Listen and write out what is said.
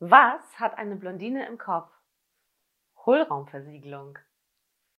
Was hat eine Blondine im Kopf? Hohlraumversiegelung.